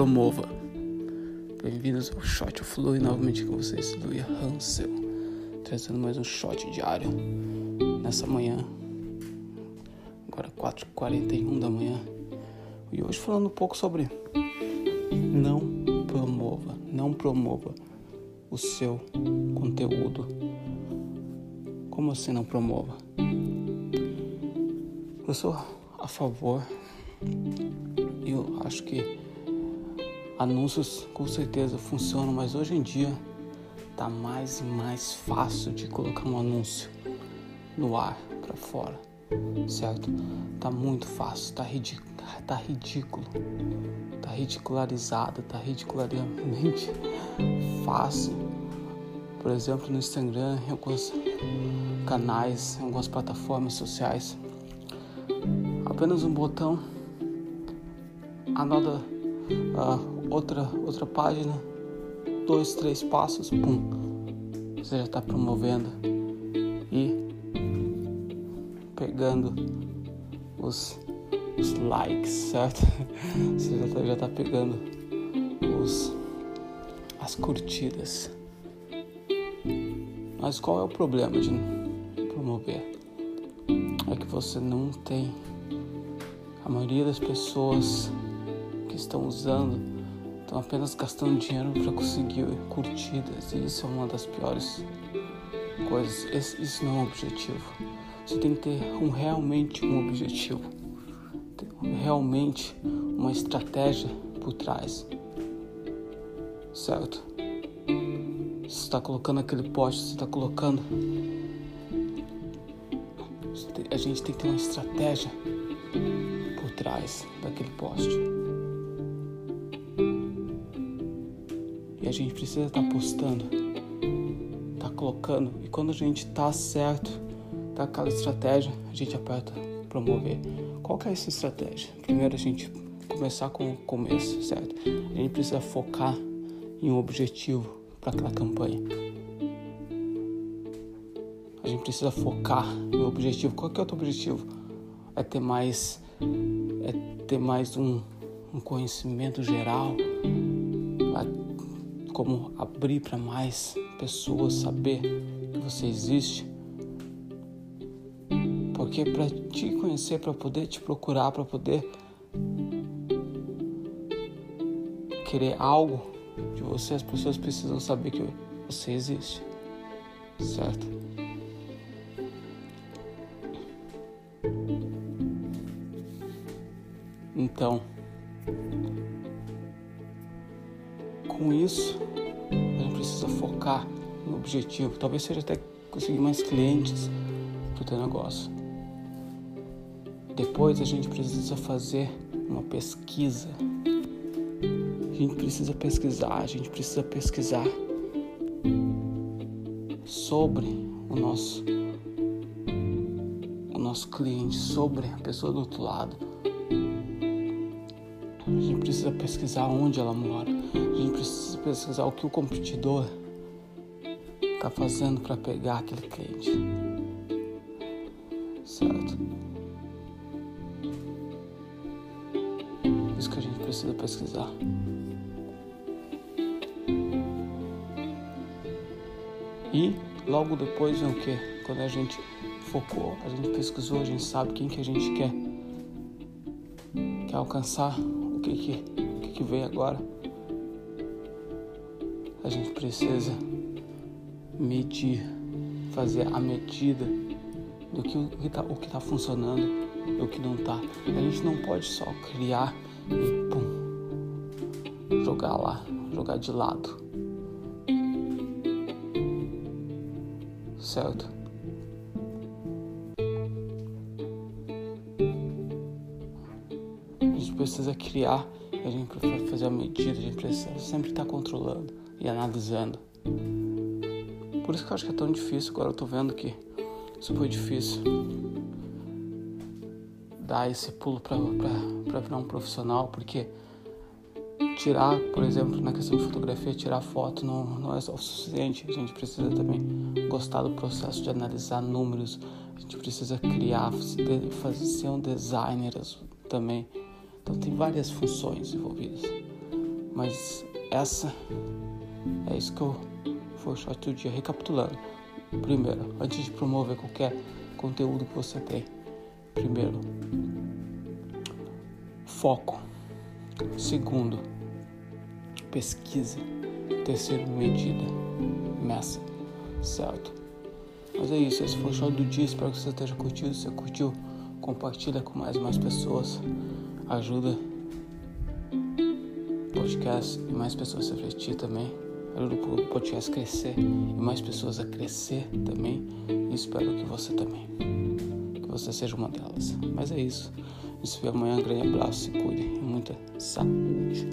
promova. Bem-vindos ao Shot Flui, novamente com vocês, Luia Hansel, trazendo mais um shot diário nessa manhã, agora 4h41 da manhã, e hoje falando um pouco sobre não promova, não promova o seu conteúdo. Como assim não promova? Eu sou a favor, eu acho que anúncios com certeza funcionam, mas hoje em dia tá mais e mais fácil de colocar um anúncio no ar para fora, certo? Tá muito fácil, tá ridículo, tá ridículo, tá ridicularizado, tá ridiculariamente fácil. Por exemplo, no Instagram, em alguns canais, em algumas plataformas sociais, apenas um botão, anota uh, outra, outra página, dois, três passos, pum, você já está promovendo e pegando os, os likes, certo? Você já está tá pegando os, as curtidas. Mas qual é o problema de promover? É que você não tem a maioria das pessoas que estão usando estão apenas gastando dinheiro para conseguir curtidas e isso é uma das piores coisas. Esse, isso não é um objetivo. Você tem que ter um, realmente um objetivo, realmente uma estratégia por trás, certo? Você está colocando aquele poste, você está colocando. A gente tem que ter uma estratégia trás daquele poste. A gente precisa estar tá postando, tá colocando. E quando a gente tá certo, tá aquela estratégia, a gente aperta promover. Qual que é essa estratégia? Primeiro a gente começar com o começo, certo? A gente precisa focar em um objetivo para aquela campanha. A gente precisa focar no objetivo. Qual que é o teu objetivo? É ter mais é ter mais um, um conhecimento geral, como abrir para mais pessoas saber que você existe. Porque para te conhecer, para poder te procurar, para poder querer algo de você, as pessoas precisam saber que você existe, certo? Então, com isso, a gente precisa focar no objetivo. Talvez seja até conseguir mais clientes para o teu negócio. Depois a gente precisa fazer uma pesquisa. A gente precisa pesquisar, a gente precisa pesquisar sobre o nosso o nosso cliente, sobre a pessoa do outro lado a gente precisa pesquisar onde ela mora. A gente precisa pesquisar o que o competidor está fazendo para pegar aquele cliente. Certo? Isso que a gente precisa pesquisar. E logo depois vem o que? Quando a gente focou, a gente pesquisou, a gente sabe quem que a gente quer, quer alcançar, o que que, o que, que vem agora? A gente precisa medir, fazer a medida do que o que está tá funcionando e o que não está. A gente não pode só criar e pum, jogar lá, jogar de lado. Certo? Precisa criar, a gente precisa fazer a medida, a gente precisa sempre estar controlando e analisando. Por isso que eu acho que é tão difícil, agora eu tô vendo que isso foi difícil. Dar esse pulo para virar um profissional, porque tirar, por exemplo, na questão de fotografia, tirar foto não, não é o suficiente. A gente precisa também gostar do processo de analisar números. A gente precisa criar, fazer ser um designer também. Então tem várias funções envolvidas. Mas essa é isso que eu foi o shot do dia. Recapitulando. Primeiro, antes de promover qualquer conteúdo que você tem, primeiro, foco. Segundo, pesquisa. Terceiro, medida. Meça. Certo? Mas é isso, esse foi o show do dia. Espero que você esteja curtindo. Se você curtiu, compartilha com mais e mais pessoas. Ajuda o podcast e mais pessoas a refletir também. Ajuda o podcast a crescer e mais pessoas a crescer também. E espero que você também. Que você seja uma delas. Mas é isso. Se vê amanhã. Um grande abraço, se cuide muita saúde.